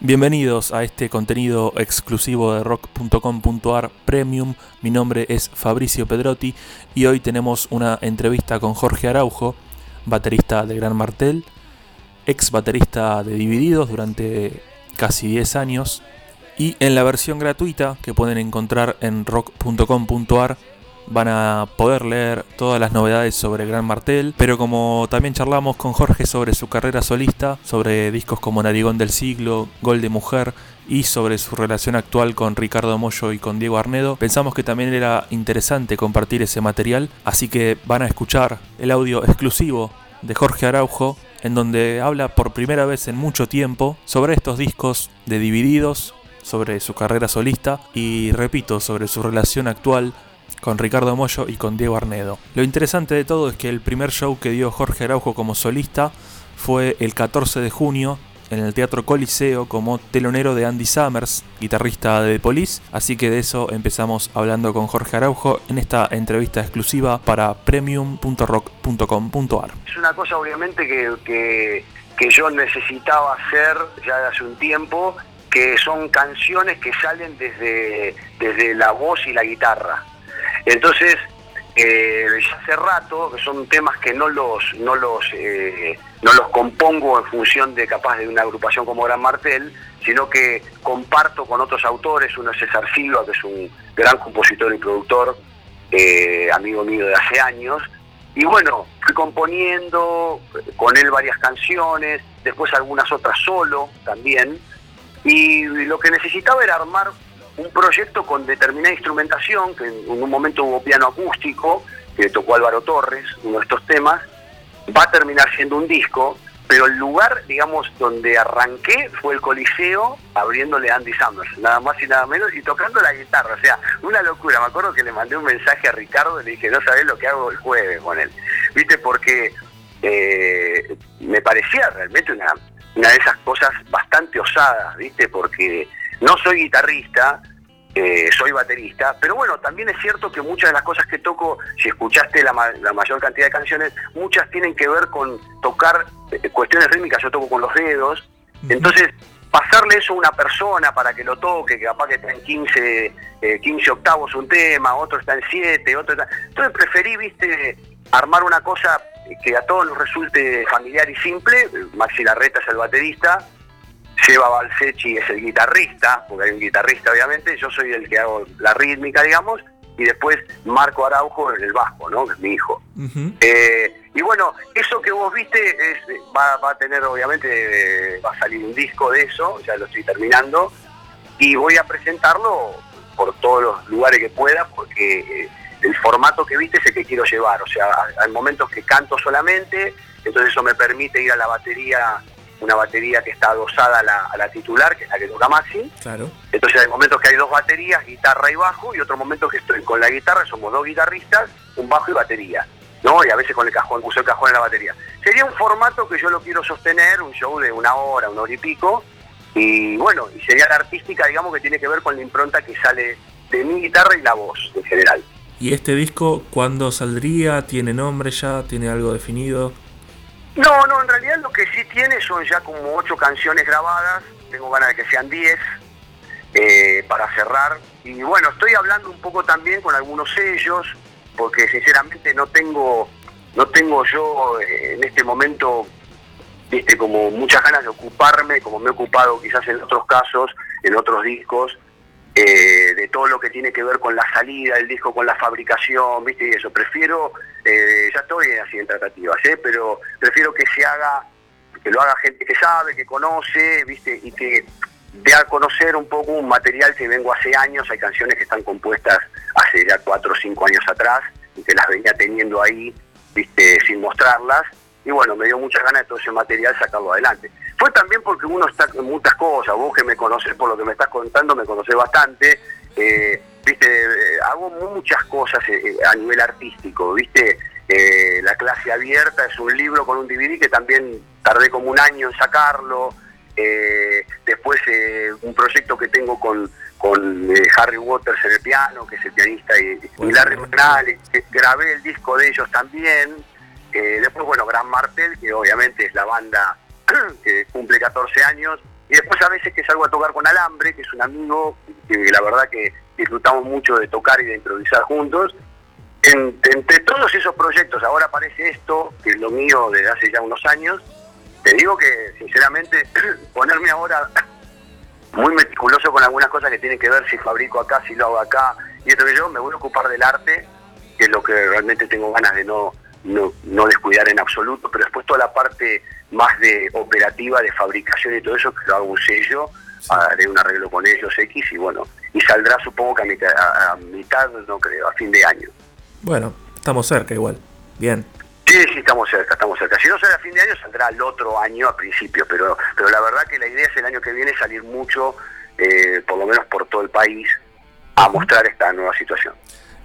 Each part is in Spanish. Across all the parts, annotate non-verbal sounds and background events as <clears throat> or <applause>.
Bienvenidos a este contenido exclusivo de rock.com.ar Premium. Mi nombre es Fabricio Pedrotti y hoy tenemos una entrevista con Jorge Araujo, baterista de Gran Martel, ex baterista de Divididos durante casi 10 años y en la versión gratuita que pueden encontrar en rock.com.ar van a poder leer todas las novedades sobre Gran Martel, pero como también charlamos con Jorge sobre su carrera solista, sobre discos como Narigón del Siglo, Gol de Mujer y sobre su relación actual con Ricardo Mollo y con Diego Arnedo, pensamos que también era interesante compartir ese material, así que van a escuchar el audio exclusivo de Jorge Araujo, en donde habla por primera vez en mucho tiempo sobre estos discos de Divididos, sobre su carrera solista y repito, sobre su relación actual con Ricardo Mollo y con Diego Arnedo. Lo interesante de todo es que el primer show que dio Jorge Araujo como solista fue el 14 de junio en el Teatro Coliseo como telonero de Andy Summers, guitarrista de The Police, así que de eso empezamos hablando con Jorge Araujo en esta entrevista exclusiva para premium.rock.com.ar. Es una cosa obviamente que, que, yo necesitaba hacer ya de hace un tiempo, que son canciones que salen desde, desde la voz y la guitarra. Entonces, eh, hace rato, que son temas que no los, no los, eh, no los compongo en función de capaz de una agrupación como Gran Martel, sino que comparto con otros autores, uno es César Silva, que es un gran compositor y productor, eh, amigo mío de hace años, y bueno, fui componiendo con él varias canciones, después algunas otras solo también, y lo que necesitaba era armar un proyecto con determinada instrumentación, que en un momento hubo piano acústico, que tocó Álvaro Torres, uno de estos temas, va a terminar siendo un disco, pero el lugar, digamos, donde arranqué fue el Coliseo, abriéndole Andy Summers, nada más y nada menos, y tocando la guitarra, o sea, una locura. Me acuerdo que le mandé un mensaje a Ricardo y le dije, no sabés lo que hago el jueves con él, ¿viste? Porque eh, me parecía realmente una, una de esas cosas bastante osadas, ¿viste? Porque no soy guitarrista, eh, soy baterista, pero bueno, también es cierto que muchas de las cosas que toco, si escuchaste la, mayor cantidad de canciones, muchas tienen que ver con tocar eh, cuestiones rítmicas, yo toco con los dedos, entonces pasarle eso a una persona para que lo toque, que capaz que está en 15, 15 eh, octavos un tema, otro está en 7, otro está... Entonces preferí, viste, armar una cosa que a todos nos resulte familiar y simple, Maxi Larreta es el baterista, Seba Balsechi es el guitarrista, porque hay un guitarrista obviamente, yo soy el que hago la rítmica, digamos, y después Marco Araujo en el bajo, ¿no? Que es mi hijo. Eh, y bueno, eso que vos viste es, va, a tener, obviamente, va a salir un disco de eso, ya lo estoy terminando, y voy a presentarlo por todos los lugares que pueda, porque eh, el formato que viste es el que quiero llevar, o sea, hay momentos que canto solamente, entonces eso me permite ir a la batería una batería que está adosada a la, titular, que es la que toca Maxi. Claro. Entonces hay momentos que hay dos baterías, guitarra y bajo, y otro momento que estoy con la guitarra, somos dos guitarristas, un bajo y batería. ¿no? Y a veces con el cajón, uso el cajón en la batería. Sería un formato que yo lo quiero sostener, un show de una hora, una hora y pico, y bueno, y sería la artística, digamos, que tiene que ver con la impronta que sale de mi guitarra y la voz en general. ¿Y este disco cuándo saldría? ¿Tiene nombre ya? ¿Tiene algo definido? No, no, en realidad lo que sí tiene son ya como ocho canciones grabadas, tengo ganas de que sean diez eh, para cerrar. Y bueno, estoy hablando un poco también con algunos sellos, porque sinceramente no tengo, no tengo yo eh, en este momento, viste, como muchas ganas de ocuparme, como me he ocupado quizás en otros casos, en otros discos, eh, de todo lo que tiene que ver con la salida del disco, con la fabricación, ¿viste? Y eso. Prefiero, eh, ya estoy así en tratativas, ¿eh? Pero prefiero que se haga, que lo haga gente que sabe, que conoce, ¿viste? Y que dé a conocer un poco un material que vengo hace años. Hay canciones que están compuestas hace ya cuatro o cinco años atrás y que las venía teniendo ahí, ¿viste? Sin mostrarlas y bueno, me dio muchas ganas de todo ese material sacarlo adelante. Fue también porque uno está en muchas cosas, vos que me conocés por lo que me estás contando, me conocés bastante, eh, viste, eh, hago muchas cosas eh, a nivel artístico, viste, La clase abierta es un libro con un DVD que también tardé como un año en sacarlo, después un proyecto que tengo con, con Harry Waters en el piano, que es el pianista, y, y Larry McNally, grabé el disco de ellos también, después, bueno, Gran Martel, que obviamente es la banda <clears throat> que cumple 14 años, Y después a veces que salgo a tocar con Alambre, que es un amigo que la verdad que disfrutamos mucho de tocar y de improvisar juntos. entre todos esos proyectos, ahora aparece esto, que es lo mío desde hace ya unos años. Te digo que, sinceramente, <clears throat> ponerme ahora muy meticuloso con algunas cosas que tienen que ver si fabrico acá, si lo hago acá, y esto que yo me voy a ocupar del arte, que es lo que realmente tengo ganas de no, no, descuidar en absoluto, pero después toda la parte más de operativa, de fabricación y todo eso, que lo hago un sello, haré un arreglo con ellos X y bueno, y saldrá supongo que a mitad, a, mitad, no creo, a fin de año. Bueno, estamos cerca igual, bien. Sí, sí, estamos cerca, estamos cerca. Si no sale a fin de año, saldrá el otro año a principio, pero, pero la verdad que la idea es el año que viene salir mucho, eh, por lo menos por todo el país, a mostrar esta nueva situación.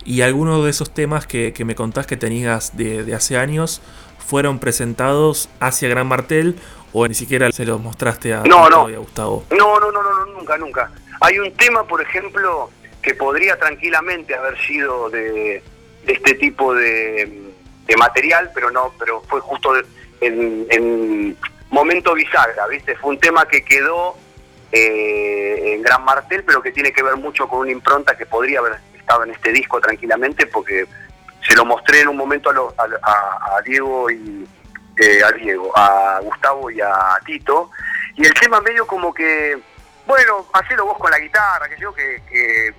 ¿Y algunos de esos temas que, me contás que tenías de, hace años fueron presentados hacia Gran Martel o ni siquiera se los mostraste a, no, no. a Gustavo? No, no, no, no, nunca, nunca. Hay un tema, por ejemplo, que podría tranquilamente haber sido de, este tipo de, material, pero no, pero fue justo en, momento bisagra, ¿viste? Fue un tema que quedó eh, en Gran Martel, pero que tiene que ver mucho con una impronta que podría haber estaba en este disco tranquilamente porque se lo mostré en un momento a, Diego y eh, a Diego, a Gustavo y a Tito, y el tema medio como que, bueno, hacelo vos con la guitarra, que yo que, que,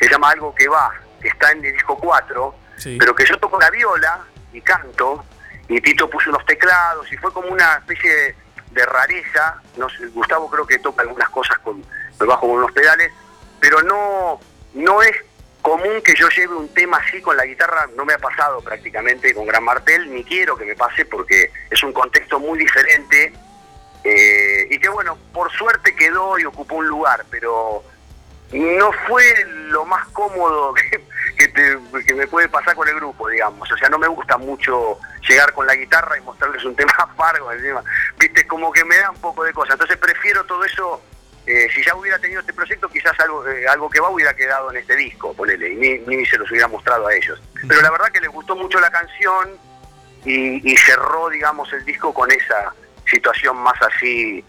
se llama algo que va, que está en el disco 4, pero que yo toco la viola y canto, y Tito puso unos teclados, y fue como una especie de, rareza, no Gustavo creo que toca algunas cosas con bajo con unos pedales, pero no, no es común que yo lleve un tema así con la guitarra, no me ha pasado prácticamente con Gran Martel, ni quiero que me pase porque es un contexto muy diferente eh, y que bueno, por suerte quedó y ocupó un lugar, pero no fue lo más cómodo <laughs> que, me puede pasar con el grupo, digamos. O sea, no me gusta mucho llegar con la guitarra y mostrarles un tema <laughs> fargo encima. Viste, como que me da un poco de cosas. Entonces prefiero todo eso eh, si ya hubiera tenido este proyecto, quizás algo, eh, algo que va hubiera quedado en este disco, ponele, y ni, se los hubiera mostrado a ellos. Pero la verdad que les gustó mucho la canción y, cerró, digamos, el disco con esa situación más así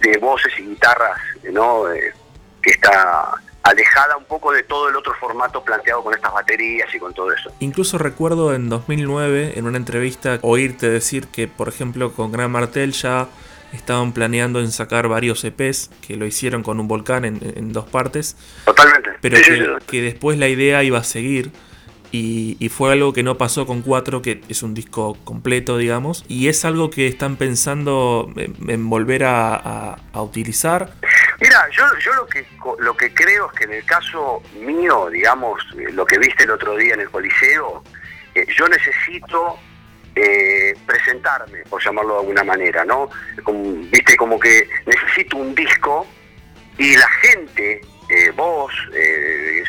de voces y guitarras, ¿no? Eh, que está alejada un poco de todo el otro formato planteado con estas baterías y con todo eso. Incluso recuerdo en 2009, en una entrevista, oírte decir que, por ejemplo, con Gran Martel ya estaban planeando en sacar varios EPs, que lo hicieron con un volcán en, dos partes. Totalmente. Pero que, después la idea iba a seguir. Y, fue algo que no pasó con 4, que es un disco completo, digamos. Y es algo que están pensando en, volver a, utilizar. Mira, yo, yo lo, que, lo que creo es que en el caso mío, digamos, eh, lo que viste el otro día en el Coliseo, eh, yo necesito eh, presentarme, por llamarlo de alguna manera, ¿no? Viste, como que necesito un disco y la gente, eh, vos, eh,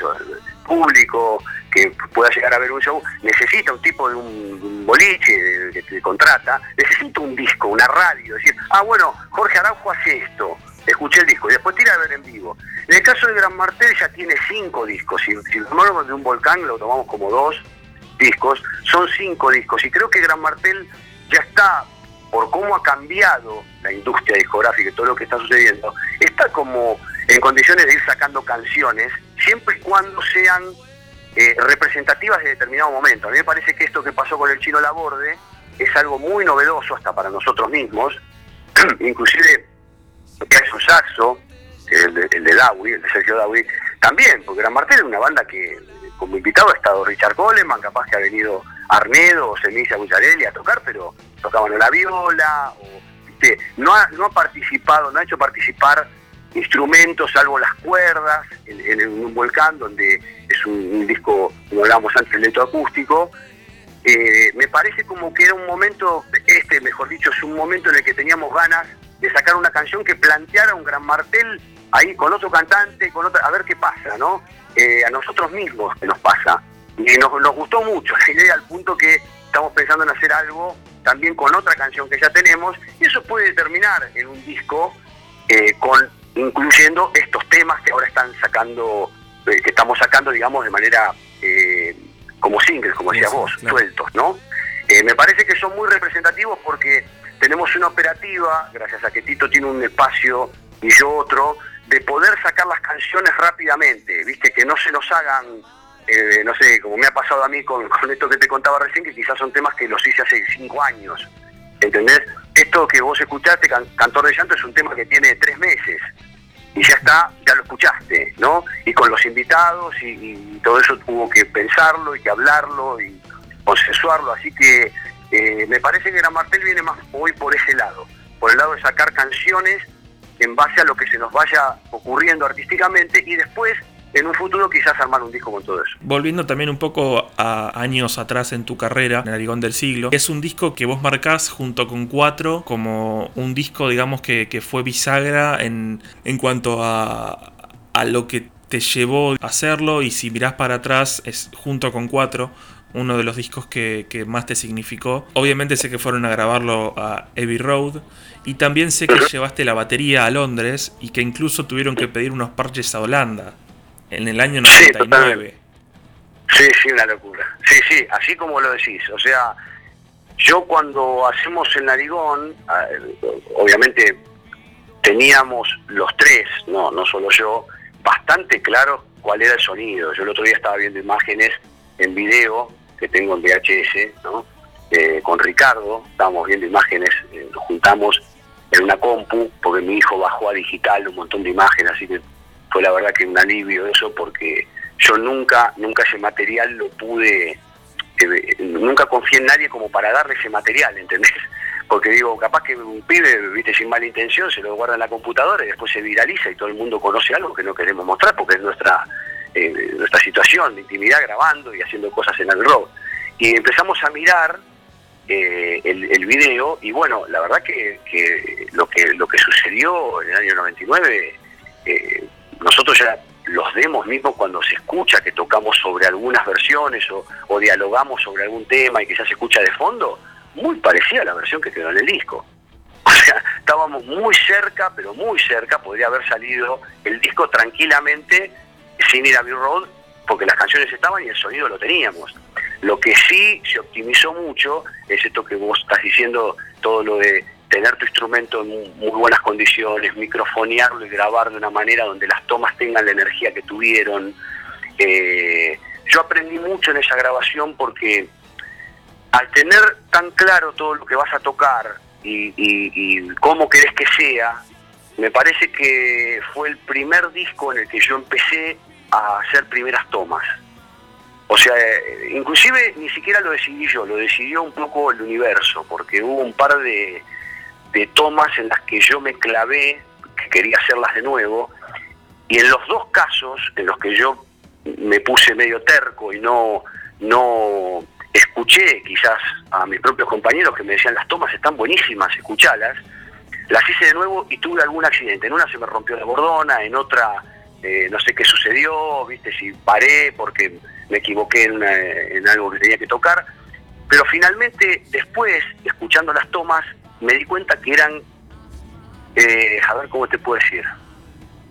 público, que pueda llegar a ver un show, necesita un tipo de un, boliche que te contrata, necesita un disco, una radio, decir, ah, bueno, Jorge Araujo hace esto, escuché el disco y después tira a ver en vivo. En el caso de Gran Martel ya tiene cinco discos, si, si tomamos de un volcán lo tomamos como dos, discos, son cinco discos y creo que Gran Martel ya está, por cómo ha cambiado la industria discográfica y todo lo que está sucediendo, está como en condiciones de ir sacando canciones, siempre y cuando sean eh, representativas de determinado momento. A mí me parece que esto que pasó con el chino Laborde es algo muy novedoso hasta para nosotros mismos, <clears throat> inclusive que es un saxo, el de, el de Dawi, el de Sergio Dawi, también, porque Gran Martel es una banda que como invitado ha estado Richard Coleman, capaz que ha venido Arnedo o Semilla Bucharelli a tocar, pero tocaban la viola, o, No, ha, participado, no ha hecho participar instrumentos salvo las cuerdas en, un volcán donde es un, disco, como hablábamos antes, electroacústico. Eh, me parece como que era un momento, este mejor dicho, es un momento en el que teníamos ganas de sacar una canción que planteara un gran martel ahí con otro cantante, con otra, a ver qué pasa, ¿no? Eh, a nosotros mismos que nos pasa. Y nos, nos gustó mucho la idea al punto que estamos pensando en hacer algo también con otra canción que ya tenemos y eso puede terminar en un disco eh, con incluyendo estos temas que ahora están sacando, eh, que estamos sacando, digamos, de manera como singles, como decías vos, sueltos, ¿no? me parece que son muy representativos porque tenemos una operativa, gracias a que Tito tiene un espacio y yo otro, de poder sacar las canciones rápidamente, viste, que no se nos hagan, eh, no sé, como me ha pasado a mí con, con esto que te contaba recién, que quizás son temas que los hice hace cinco años, ¿entendés? Esto que vos escuchaste, Cantor de Llanto, es un tema que tiene tres meses y ya está, ya lo escuchaste, ¿no? Y con los invitados y, todo eso tuvo que pensarlo y que hablarlo y consensuarlo, así que eh, me parece que Gran Martel viene más hoy por ese lado, por el lado de sacar canciones en base a lo que se nos vaya ocurriendo artísticamente y después en un futuro quizás armar un disco con todo eso. Volviendo también un poco a años atrás en tu carrera, en Arigón del Siglo, es un disco que vos marcás junto con Cuatro como un disco, digamos, que, fue bisagra en, en cuanto a, a lo que te llevó a hacerlo y si mirás para atrás es junto con Cuatro uno de los discos que, que, más te significó. Obviamente sé que fueron a grabarlo a Abbey Road y también sé que llevaste la batería a Londres y que incluso tuvieron que pedir unos parches a Holanda en el año 99. Sí, sí, una locura. Sí, sí, así como lo decís. O sea, yo cuando hacemos el narigón, obviamente teníamos los tres, no, no solo yo, bastante claro cuál era el sonido. Yo el otro día estaba viendo imágenes en video que tengo en VHS, ¿no? Eh, con Ricardo, estábamos viendo imágenes, eh, nos juntamos en una compu, porque mi hijo bajó a digital un montón de imágenes, así que fue la verdad que un alivio eso porque yo nunca, nunca ese material lo pude, eh, nunca confié en nadie como para darle ese material, ¿entendés? <laughs> Porque digo, capaz que un pibe, viste, sin mala intención, se lo guarda en la computadora y después se viraliza y todo el mundo conoce algo que no queremos mostrar porque es nuestra, eh, nuestra situación de intimidad grabando y haciendo cosas en el rock. Y empezamos a mirar eh, el, video y bueno, la verdad que, lo que lo que sucedió en el año 99 eh, nosotros ya los demos mismos cuando se escucha que tocamos sobre algunas versiones o, dialogamos sobre algún tema y que ya se escucha de fondo, muy parecida a la versión que quedó en el disco. <laughs> O sea, estábamos muy cerca, pero muy cerca, podría haber salido el disco tranquilamente sin ir a Bill Road, porque las canciones estaban y el sonido lo teníamos. Lo que sí se optimizó mucho es esto que vos estás diciendo, todo lo de tener tu instrumento en muy buenas condiciones, microfonearlo y grabar de una manera donde las tomas tengan la energía que tuvieron. Eh, yo aprendí mucho en esa grabación porque al tener tan claro todo lo que vas a tocar y, cómo querés que sea, me parece que fue el primer disco en el que yo empecé a hacer primeras tomas. O sea, eh, inclusive ni siquiera lo decidí yo, lo decidió un poco el universo, porque hubo un par de, de tomas en las que yo me clavé, que quería hacerlas de nuevo, y en los dos casos en los que yo me puse medio terco y no, no escuché quizás a mis propios compañeros que me decían las tomas están buenísimas, escuchalas, las hice de nuevo y tuve algún accidente. En una se me rompió la bordona, en otra eh, no sé qué sucedió, viste si paré porque me equivoqué en, algo que tenía que tocar. Pero finalmente, después, escuchando las tomas, me di cuenta que eran, eh, a ver cómo te puedo decir,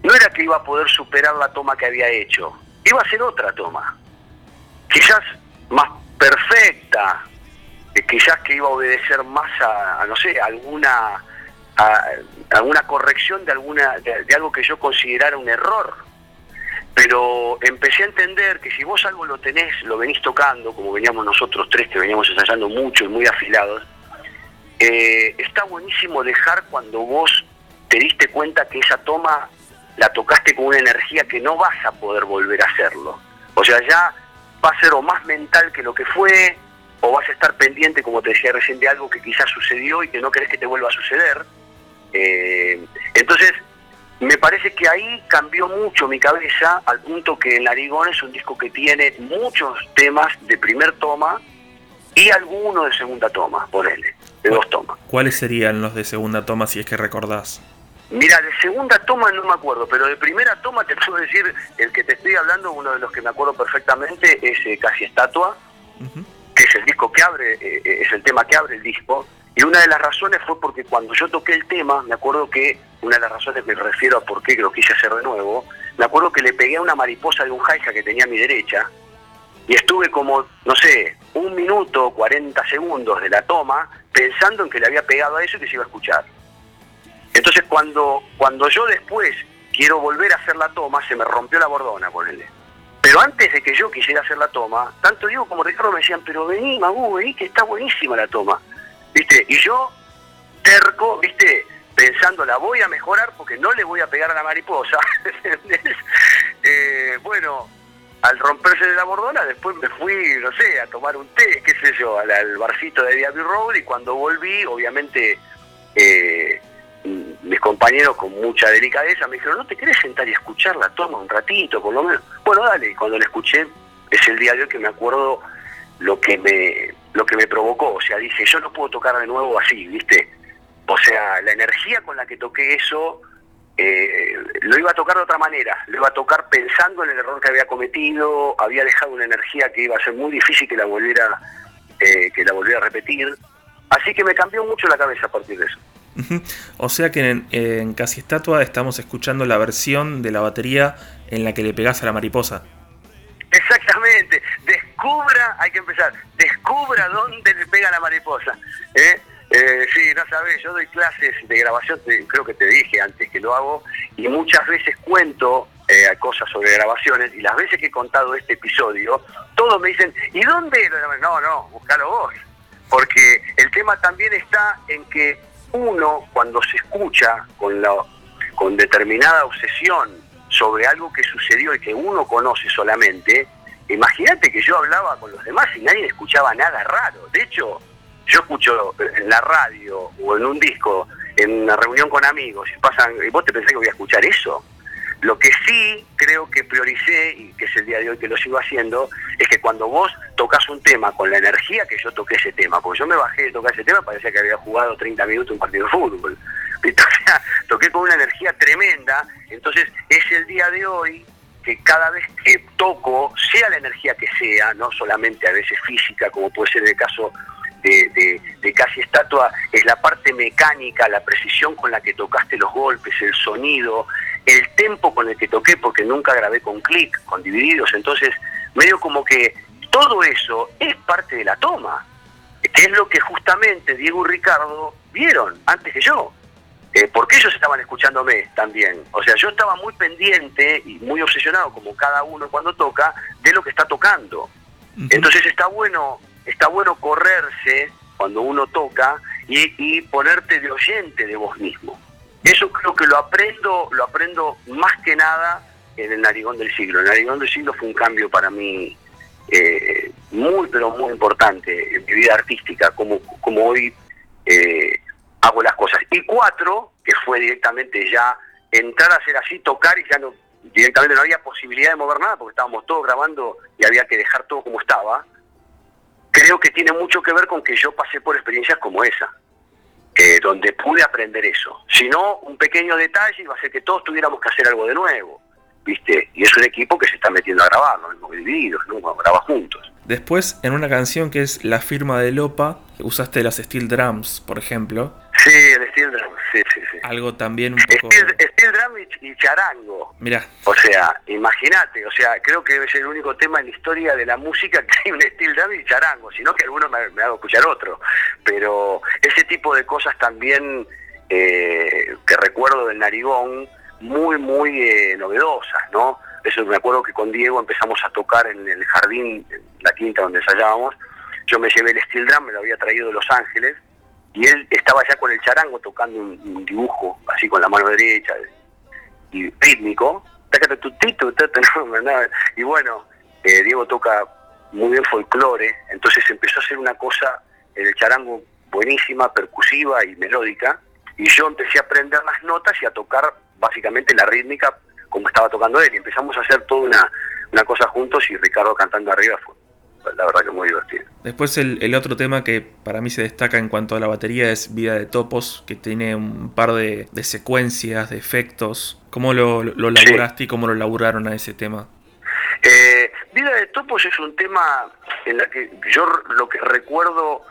no era que iba a poder superar la toma que había hecho, iba a ser otra toma, quizás más perfecta, eh, quizás que iba a obedecer más a, no sé, alguna alguna corrección de alguna de, algo que yo considerara un error pero empecé a entender que si vos algo lo tenés, lo venís tocando, como veníamos nosotros tres que veníamos ensayando mucho y muy afilados, eh, está buenísimo dejar cuando vos te diste cuenta que esa toma la tocaste con una energía que no vas a poder volver a hacerlo. O sea, ya va a ser o más mental que lo que fue, o vas a estar pendiente, como te decía recién, de algo que quizás sucedió y que no querés que te vuelva a suceder. Eh, entonces, me parece que ahí cambió mucho mi cabeza al punto que El Narigón es un disco que tiene muchos temas de primer toma y algunos de segunda toma, por él de dos tomas. ¿Cuáles serían los de segunda toma si es que recordás? Mira, de segunda toma no me acuerdo, pero de primera toma te <laughs> puedo decir, el que te estoy hablando, uno de los que me acuerdo perfectamente es eh, Casi Estatua, que es el disco que abre, eh, eh, es el tema que abre el disco. Y una de las razones fue porque cuando yo toqué el tema, me acuerdo que, una de las razones me refiero a por qué lo quise hacer de nuevo, me acuerdo que le pegué a una mariposa de un jaija que tenía a mi derecha, y estuve como, no sé, un minuto, 40 segundos de la toma, pensando en que le había pegado a eso y que se iba a escuchar. Entonces cuando, cuando yo después quiero volver a hacer la toma, se me rompió la bordona, ponele. Pero antes de que yo quisiera hacer la toma, tanto Diego como Ricardo me decían, pero vení, Magu, vení, que está buenísima la toma. ¿Viste? Y yo, terco, ¿viste? Pensando, la voy a mejorar porque no le voy a pegar a la mariposa. <laughs> eh, bueno, al romperse de la bordona, después me fui, no sé, a tomar un té, qué sé yo, al, barcito de Diablo Road y cuando volví, obviamente, eh, mis compañeros con mucha delicadeza me dijeron, ¿no te querés sentar y escucharla? Toma un ratito, por lo menos. Bueno, dale, y cuando la escuché, es el día de hoy que me acuerdo lo que me, lo que me provocó. O sea, dije, yo no puedo tocar de nuevo así, ¿viste? O sea, la energía con la que toqué eso, eh, lo iba a tocar de otra manera, lo iba a tocar pensando en el error que había cometido, había dejado una energía que iba a ser muy difícil que la volviera, eh, que la volviera a repetir. Así que me cambió mucho la cabeza a partir de eso. O sea que en, Casi Estatua estamos escuchando la versión de la batería en la que le pegas a la mariposa. Exactamente, descubra, hay que empezar, descubra dónde le pega la mariposa. ¿eh? Eh, sí, no sabes, yo doy clases de grabación, creo que te dije antes que lo hago, y muchas veces cuento eh, cosas sobre grabaciones, y las veces que he contado este episodio, todos me dicen, ¿y dónde? No, no, búscalo vos. Porque el tema también está en que uno cuando se escucha con, la, con determinada obsesión sobre algo que sucedió y que uno conoce solamente, imagínate que yo hablaba con los demás y nadie escuchaba nada raro. De hecho, yo escucho en la radio o en un disco, en una reunión con amigos, y pasan, ¿y vos te pensás que voy a escuchar eso? Lo que sí creo que prioricé, y que es el día de hoy que lo sigo haciendo, es que cuando vos tocas un tema con la energía que yo toqué ese tema, porque yo me bajé de tocar ese tema, parecía que había jugado 30 minutos un partido de fútbol. <laughs> Toqué con una energía tremenda, entonces es el día de hoy que cada vez que toco, sea la energía que sea, no solamente a veces física, como puede ser el caso de, de, casi estatua, es la parte mecánica, la precisión con la que tocaste los golpes, el sonido, el tempo con el que toqué, porque nunca grabé con clic, con divididos, entonces medio como que todo eso es parte de la toma, que es lo que justamente Diego y Ricardo vieron antes que yo. Eh, porque ellos estaban escuchándome también. O sea, yo estaba muy pendiente y muy obsesionado, como cada uno cuando toca, de lo que está tocando. Entonces está bueno, está bueno correrse cuando uno toca y, y ponerte de oyente de vos mismo. Eso creo que lo aprendo, lo aprendo más que nada en el Narigón del Siglo. El Narigón del Siglo fue un cambio para mí eh, muy, pero muy importante en mi vida artística, como, como hoy eh, hago las cosas. Y cuatro, que fue directamente ya entrar a hacer así, tocar y ya no, directamente no había posibilidad de mover nada porque estábamos todos grabando y había que dejar todo como estaba. Creo que tiene mucho que ver con que yo pasé por experiencias como esa donde pude aprender eso. Si no, un pequeño detalle iba a ser que todos tuviéramos que hacer algo de nuevo. ¿Viste? Y es un equipo que se está metiendo a grabar, no divididos, ¿no? graba juntos. Después, en una canción que es La firma de Lopa, usaste las steel drums, por ejemplo. Sí, el steel drum, sí, sí, sí. Algo también un poco... Steel, drum y, charango. Mira. O sea, imagínate, o sea, creo que es el único tema en la historia de la música que hay un steel drum y charango, sino que algunos me, me hago escuchar otro. Pero ese tipo de cosas también eh, que recuerdo del Narigón, muy, muy eh, novedosas, ¿no? Eso me acuerdo que con Diego empezamos a tocar en el jardín, en la quinta donde ensayábamos. Yo me llevé el steel drum, me lo había traído de Los Ángeles, y él estaba ya con el charango tocando un, dibujo así con la mano derecha y rítmico. <laughs> Y bueno eh, Diego toca muy bien folclore entonces empezó a hacer una cosa en el charango buenísima percusiva y melódica y yo empecé a aprender las notas y a tocar básicamente la rítmica como estaba tocando él. Y empezamos a hacer toda una, una cosa juntos y Ricardo cantando arriba fue la verdad que muy divertido. Después el, otro tema que para mí se destaca en cuanto a la batería es Vida de Topos, que tiene un par de, secuencias, de efectos. ¿Cómo lo, lo laburaste y cómo lo laburaron a ese tema? Eh, Vida de Topos es un tema en la que yo lo que recuerdo,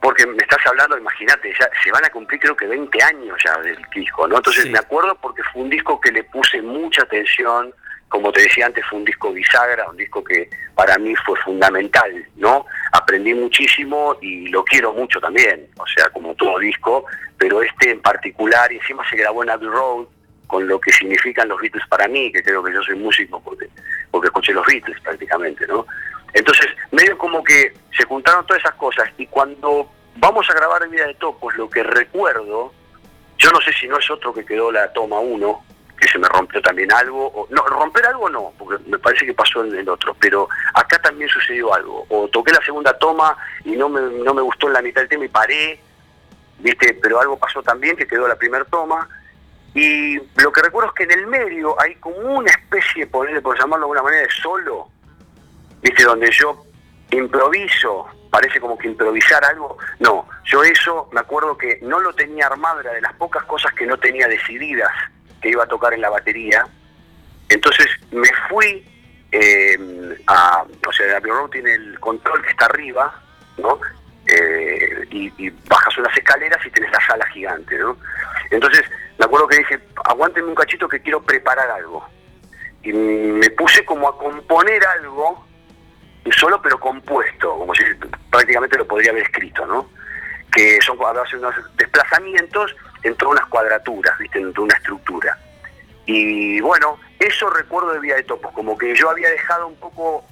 porque me estás hablando, imagínate, ya se van a cumplir creo que 20 años ya del disco, ¿no? Entonces me acuerdo porque fue un disco que le puse mucha atención, como te decía antes, fue un disco bisagra, un disco que para mí fue fundamental, ¿no? Aprendí muchísimo y lo quiero mucho también, o sea, como todo disco, pero este en particular, y encima se grabó en Abbey Road, con lo que significan los Beatles para mí, que creo que yo soy músico porque, porque escuché los Beatles prácticamente, ¿no? Entonces, medio como que se juntaron todas esas cosas y cuando vamos a grabar Vida de Topos, lo que recuerdo, yo no sé si no es otro que quedó la toma 1, que se me rompió también algo, no, romper algo no, porque me parece que pasó en el otro, pero acá también sucedió algo, o toqué la segunda toma y no me, no me gustó en la mitad del tema y paré, viste, pero algo pasó también que quedó la primera toma, y lo que recuerdo es que en el medio hay como una especie, por llamarlo de alguna manera, de solo, viste, donde yo improviso, parece como que improvisar algo, no, yo eso me acuerdo que no lo tenía armado, era de las pocas cosas que no tenía decididas, que iba a tocar en la batería. Entonces me fui eh, a, o sea, Abbey Road tiene el control que está arriba, ¿no? Eh, y, bajas unas escaleras y tenés la sala gigante, ¿no? Entonces me acuerdo que dije, aguántenme un cachito que quiero preparar algo. Y me puse como a componer algo, solo pero compuesto, como si prácticamente lo podría haber escrito, ¿no? Que son unos desplazamientos entre unas cuadraturas, ¿viste? entre una estructura. Y bueno, eso recuerdo de Vía de Topos, como que yo había dejado un poco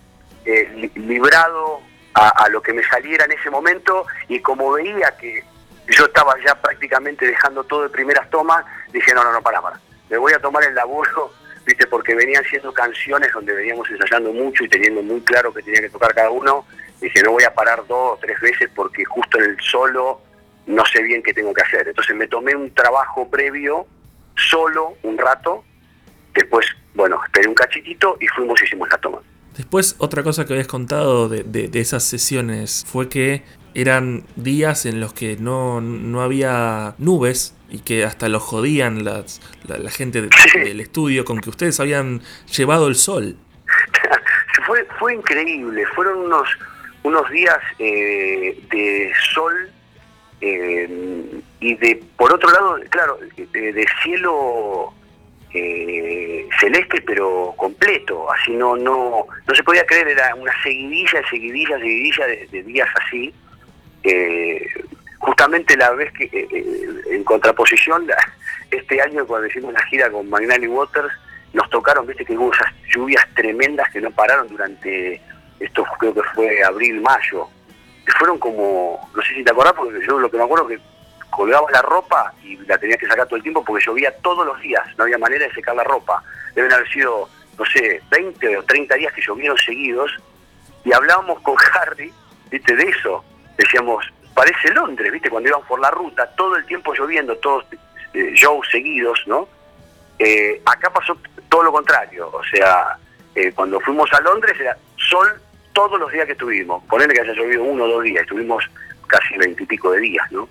eh, librado a, lo que me saliera en ese momento y como veía que yo estaba ya prácticamente dejando todo de primeras tomas, dije, no, no, no, para, para, me voy a tomar el laburo, <laughs> ¿viste? porque venían siendo canciones donde veníamos ensayando mucho y teniendo muy claro que tenía que tocar cada uno, dije, no voy a parar dos o tres veces porque justo en el solo no sé bien qué tengo que hacer. Entonces me tomé un trabajo previo, solo, un rato, después, bueno, esperé un cachitito y fuimos y hicimos la toma. Después, otra cosa que habías contado de, esas sesiones fue que eran días en los que no, había nubes y que hasta los jodían las, la, gente del estudio con que ustedes habían llevado el sol. <laughs> fue, fue increíble, fueron unos, unos días eh, de sol eh, y de por otro lado, claro, de, cielo eh, celeste pero completo, así no no no se podía creer, era una seguidilla, seguidilla, seguidilla de, días así. Eh, justamente la vez que, en contraposición, este año cuando hicimos la gira con Magnani Waters, nos tocaron, viste que hubo esas lluvias tremendas que no pararon durante, esto creo que fue abril, mayo, fueron como, no sé si te acordás, porque yo lo que me acuerdo es que colgaba la ropa y la tenía que sacar todo el tiempo porque llovía todos los días, no había manera de secar la ropa. Deben haber sido, no sé, 20 o 30 días que llovieron seguidos y hablábamos con Harry, viste, de eso. Decíamos, parece Londres, viste, cuando iban por la ruta, todo el tiempo lloviendo, todos eh, shows seguidos, ¿no? Eh, acá pasó todo lo contrario, o sea, eh, cuando fuimos a Londres era sol todos los días que estuvimos. Ponele que haya llovido uno o dos días, estuvimos casi veintipico de días, ¿no?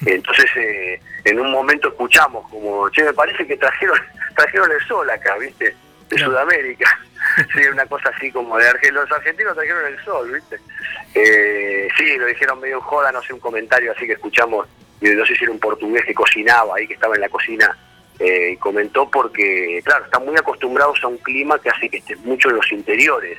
<laughs> Entonces, eh, en un momento escuchamos como, che, me parece que trajeron <laughs> trajeron el sol acá, ¿viste? De Sudamérica. <laughs> sí, una cosa así como de Argentina. Los argentinos trajeron el sol, ¿viste? Eh, sí, lo dijeron medio en joda, no sé, un comentario así que escuchamos, no sé si era un portugués que cocinaba ahí, que estaba en la cocina, eh, y comentó porque, claro, están muy acostumbrados a un clima que hace que estén mucho en los interiores.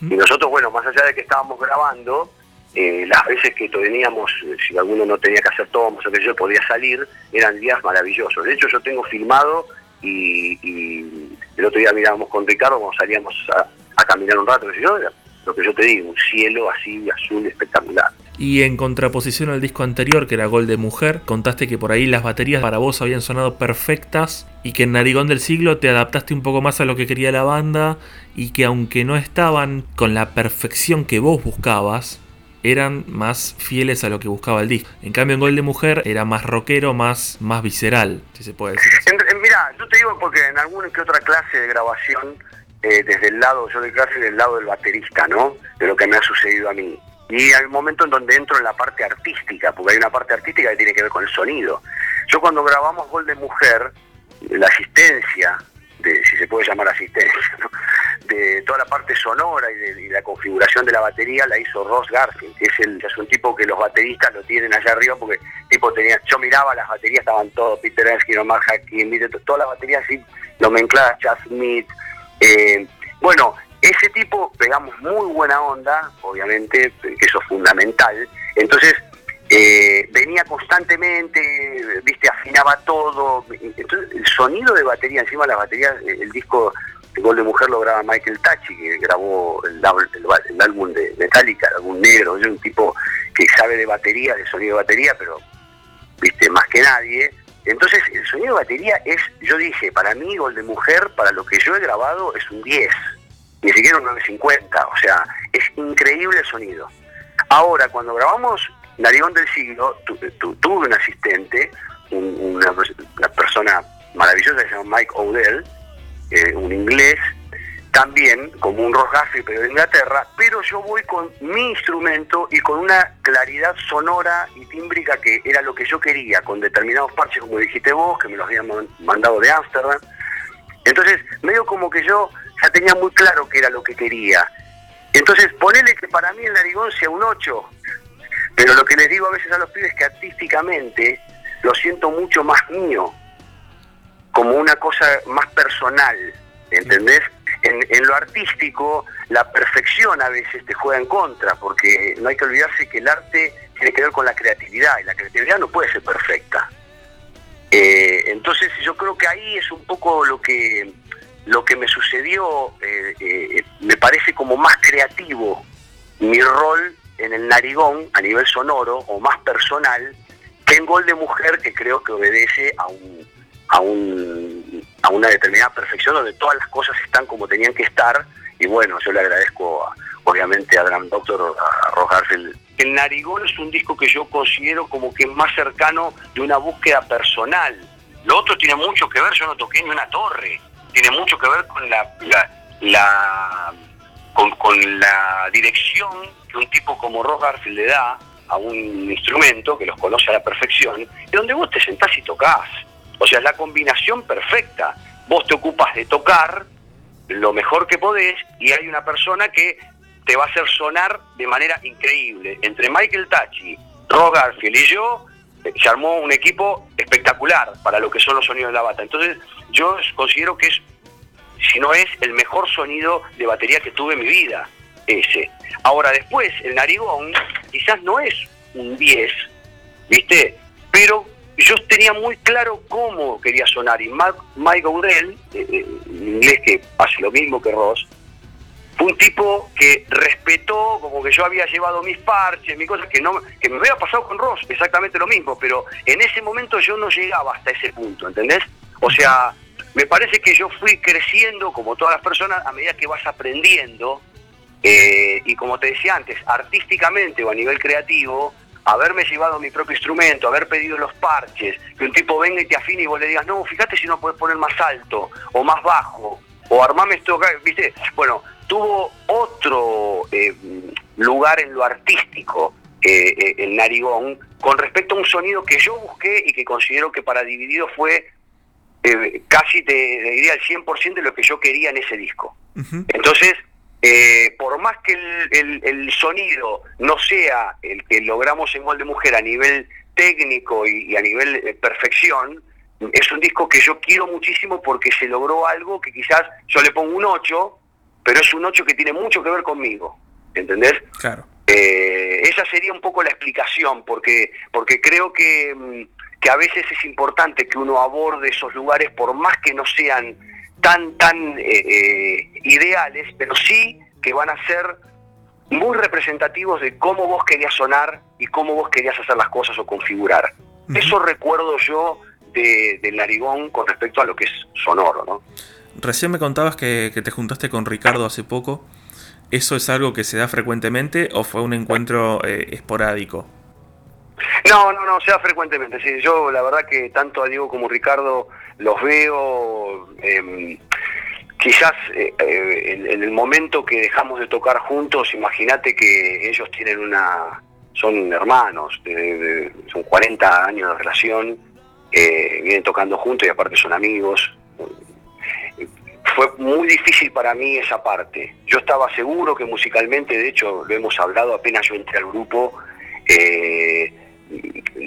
Y nosotros, bueno, más allá de que estábamos grabando, eh, las veces que teníamos, eh, si alguno no tenía que hacer tomas o que yo podía salir, eran días maravillosos. De hecho, yo tengo filmado y, el otro día mirábamos con Ricardo cuando salíamos a, caminar un rato, yo, lo que yo te digo, un cielo así azul espectacular. Y en contraposición al disco anterior, que era Gol de Mujer, contaste que por ahí las baterías para vos habían sonado perfectas y que en Narigón del Siglo te adaptaste un poco más a lo que quería la banda y que aunque no estaban con la perfección que vos buscabas, eran más fieles a lo que buscaba el disco. En cambio, en Gol de Mujer era más rockero, más, más visceral, si se puede decir. mira, yo te digo porque en alguna que otra clase de grabación, eh, desde el lado, yo de clase del lado del baterista, ¿no? De lo que me ha sucedido a mí y un momento en donde entro en la parte artística, porque hay una parte artística que tiene que ver con el sonido. Yo cuando grabamos Gol de Mujer, la asistencia, de, si se puede llamar asistencia, de toda la parte sonora y, de, la configuración de la batería la hizo Ross Garfield, que es, el, es un tipo que los bateristas lo tienen allá arriba, porque tipo tenía, yo miraba las baterías, estaban todos, Peter Ensky, Omar Hakim, todas las baterías así nomencladas, Chad Smith, Eh, bueno, ese tipo pegamos muy buena onda, obviamente, eso es fundamental. Entonces, eh, venía constantemente, viste, afinaba todo. El sonido de batería, encima de la batería, el disco de Gol de Mujer lo graba Michael Tachi, que grabó el, álbum de Metallica, el álbum negro, es un tipo que sabe de batería, de sonido de batería, pero, viste, más que nadie. Entonces, el sonido de batería es, yo dije, para mí, Gol de Mujer, para lo que yo he grabado, es un 10, ni siquiera un 950, o sea, es increíble el sonido. Ahora, cuando grabamos Narigón del Siglo, tuve un asistente, una, persona maravillosa que se llama Mike Odell, eh, un inglés, también como un Ross pero de Inglaterra, pero yo voy con mi instrumento y con una claridad sonora y tímbrica que era lo que yo quería, con determinados parches, como dijiste vos, que me los habían mandado de Ámsterdam. Entonces, medio como que yo ya tenía muy claro que era lo que quería. Entonces, ponele que para mí el narigón sea un 8, pero lo que les digo a veces a los pibes es que artísticamente lo siento mucho más mío, como una cosa más personal, ¿entendés? En, en, lo artístico, la perfección a veces te juega en contra, porque no hay que olvidarse que el arte tiene que ver con la creatividad, y la creatividad no puede ser perfecta. Eh, entonces yo creo que ahí es un poco lo que, lo que me sucedió, eh, eh, me parece como más creativo mi rol en el narigón a nivel sonoro o más personal que en Gol de Mujer que creo que obedece a un, a un a una determinada perfección donde todas las cosas están como tenían que estar y bueno, yo le agradezco obviamente a Drum Doctor, a Rojarfield. El Narigón es un disco que yo considero como que es más cercano de una búsqueda personal. Lo otro tiene mucho que ver, yo no toqué ni una torre, tiene mucho que ver con la, con, la dirección un tipo como Ross Garfield le da a un instrumento que los conoce a la perfección, y donde vos te sentás y tocas. O sea, es la combinación perfecta. Vos te ocupas de tocar lo mejor que podés y hay una persona que te va a hacer sonar de manera increíble. Entre Michael Tachi, Ross Garfield y yo, eh, se armó un equipo espectacular para lo que son los sonidos de la bata. Entonces, yo considero que es, si no es, el mejor sonido de batería que tuve en mi vida ese. Ahora después, el narigón quizás no es un 10, ¿viste? Pero yo tenía muy claro cómo quería sonar y Mike Gaudel, eh, eh, inglés que hace lo mismo que Ross, fue un tipo que respetó, como que yo había llevado mis parches, mis cosas, que, no, que me había pasado con Ross, exactamente lo mismo, pero en ese momento yo no llegaba hasta ese punto, ¿entendés? O sea, me parece que yo fui creciendo, como todas las personas, a medida que vas aprendiendo, eh, y como te decía antes, artísticamente o a nivel creativo, haberme llevado mi propio instrumento, haber pedido los parches, que un tipo venga y te afine y vos le digas, no, fíjate si no puedes poner más alto o más bajo, o armame esto, ¿viste? Bueno, tuvo otro eh, lugar en lo artístico eh, el narigón con respecto a un sonido que yo busqué y que considero que para Dividido fue casi, te, diría, el 100% de lo que yo quería en ese disco. Entonces, eh, por más que el, sonido no sea el que logramos en Gol de Mujer a nivel técnico y, a nivel de perfección, es un disco que yo quiero muchísimo porque se logró algo que quizás yo le pongo un 8, pero es un 8 que tiene mucho que ver conmigo, ¿entendés? Claro. Eh, esa sería un poco la explicación, porque, porque creo que, mm, que a veces es importante que uno aborde esos lugares por más que no sean tan, tan eh, eh, ideales, pero sí que van a ser muy representativos de cómo vos querías sonar y cómo vos querías hacer las cosas o configurar. Eso recuerdo yo de, del narigón con respecto a lo que es sonoro, ¿no? Recién me contabas que, te juntaste con Ricardo hace poco. ¿Eso es algo que se da frecuentemente o fue un encuentro eh, esporádico? No, no, no, se da frecuentemente. Sí, yo la verdad que tanto a Diego como a Ricardo los veo eh, quizás eh, eh, en, el momento que dejamos de tocar juntos, imagínate que ellos tienen una, son hermanos, son 40 años de relación, eh, vienen tocando juntos y aparte son amigos. Fue muy difícil para mí esa parte. Yo estaba seguro que musicalmente, de hecho lo hemos hablado apenas yo entré al grupo, eh,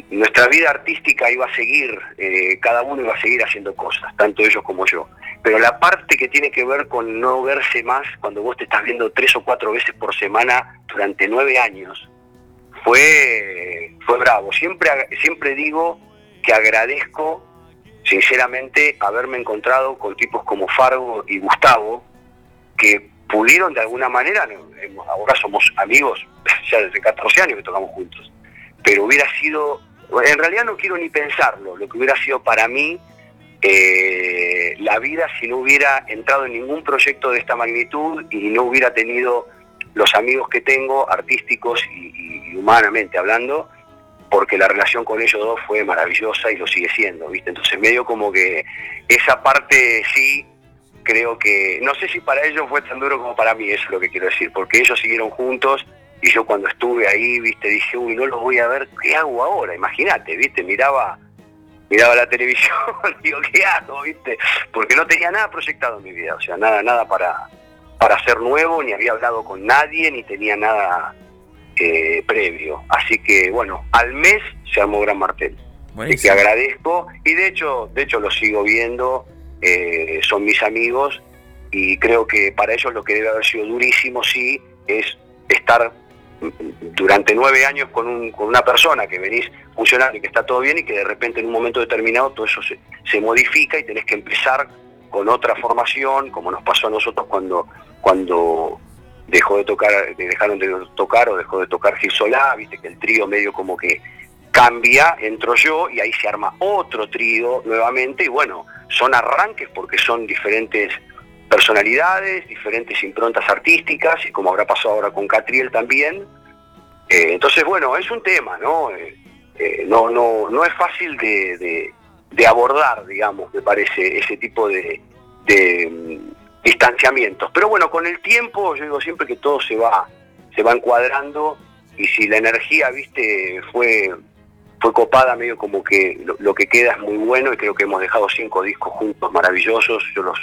nuestra vida artística iba a seguir, eh, cada uno iba a seguir haciendo cosas, tanto ellos como yo. pero la parte que tiene que ver con no verse más cuando vos te estás viendo tres o cuatro veces por semana durante nueve años, fue, fue bravo. Siempre, siempre digo que agradezco sinceramente haberme encontrado con tipos como Fargo y Gustavo, que pudieron de alguna manera, ahora somos amigos, <laughs> ya desde 14 años que tocamos juntos, pero hubiera sido, en realidad no quiero ni pensarlo, lo que hubiera sido para mí eh, la vida si no hubiera entrado en ningún proyecto de esta magnitud y no hubiera tenido los amigos que tengo, artísticos y, humanamente hablando, porque la relación con ellos dos fue maravillosa y lo sigue siendo, ¿viste? Entonces medio como que esa parte sí, creo que, no sé si para ellos fue tan duro como para mí, eso es lo que quiero decir, porque ellos siguieron juntos y yo cuando estuve ahí, ¿viste? Dije, uy, no los voy a ver, ¿qué hago ahora? Imagínate, ¿viste? Miraba miraba la televisión, <laughs> digo, ¿qué hago? ¿Viste? Porque no tenía nada proyectado en mi vida, o sea, nada, nada para, para hacer nuevo, ni había hablado con nadie, ni tenía nada eh, previo. Así que, bueno, al mes se armó Gran Martel. Y que agradezco, y de hecho, de hecho lo sigo viendo, eh, son mis amigos, y creo que para ellos lo que debe haber sido durísimo, sí, es estar durante nueve años con, un, con una persona que venís funcionando y que está todo bien y que de repente en un momento determinado todo eso se, se modifica y tenés que empezar con otra formación, como nos pasó a nosotros cuando, cuando dejó de tocar, dejaron de tocar o dejó de tocar Gil Solá, viste que el trío medio como que cambia, entro yo y ahí se arma otro trío nuevamente y bueno, son arranques porque son diferentes personalidades, diferentes improntas artísticas, y como habrá pasado ahora con Catriel también. Eh, entonces, bueno, es un tema, ¿no? Eh, eh, no, no, no es fácil de, abordar, digamos, me parece, ese tipo de, de mm, distanciamientos. Pero bueno, con el tiempo, yo digo siempre que todo se va, se va encuadrando, y si la energía, viste, fue fue copada medio como que lo, lo, que queda es muy bueno y creo que hemos dejado cinco discos juntos maravillosos, yo los,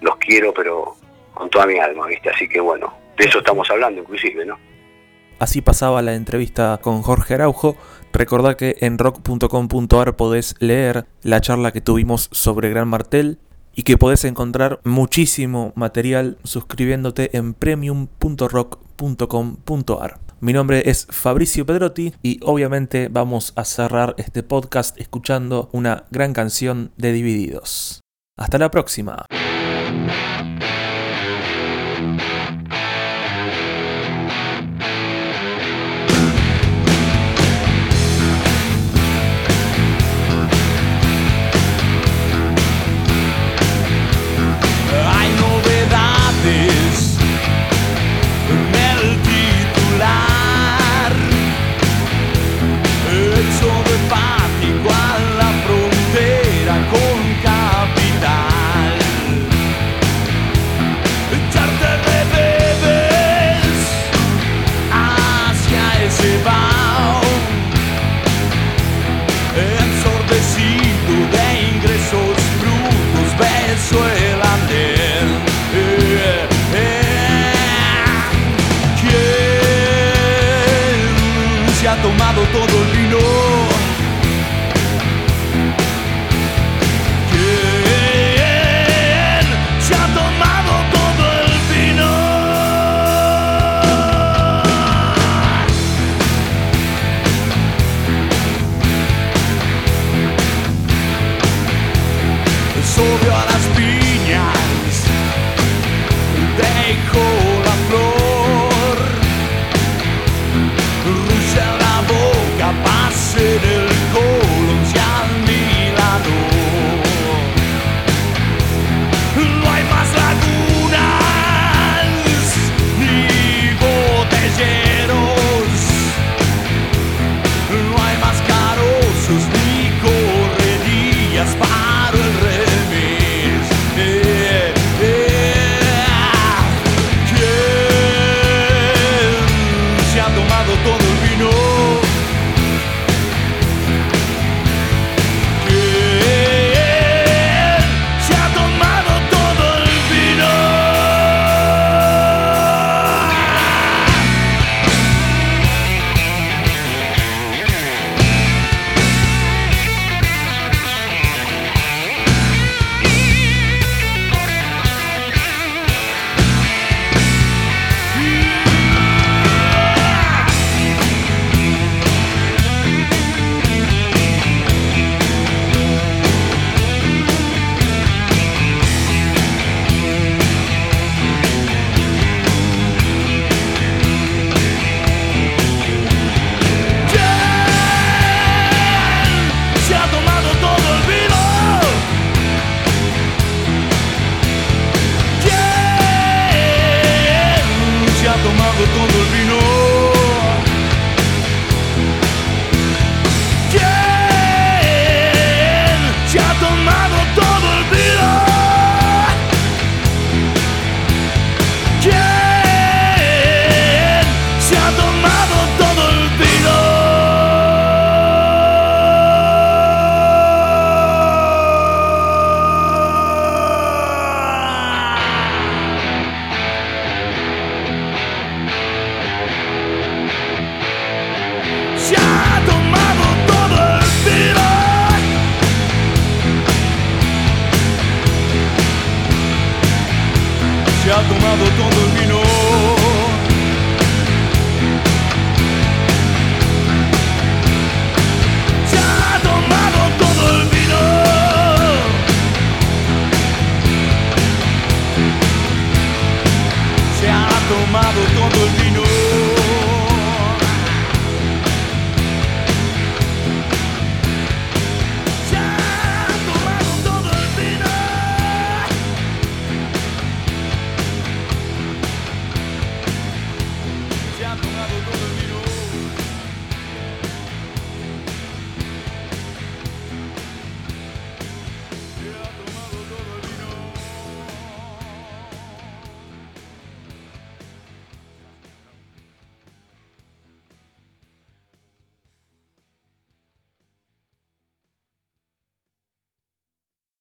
los quiero, pero con toda mi alma, ¿viste? Así que bueno, de eso estamos hablando inclusive, ¿no? Así pasaba la entrevista con Jorge Araujo. Recordá que en rock.com.ar podés leer la charla que tuvimos sobre Gran Martel y que podés encontrar muchísimo material suscribiéndote en premium.rock.com.ar. Mi nombre es Fabricio Pedrotti y obviamente vamos a cerrar este podcast escuchando una gran canción de Divididos. Hasta la próxima. Thank you.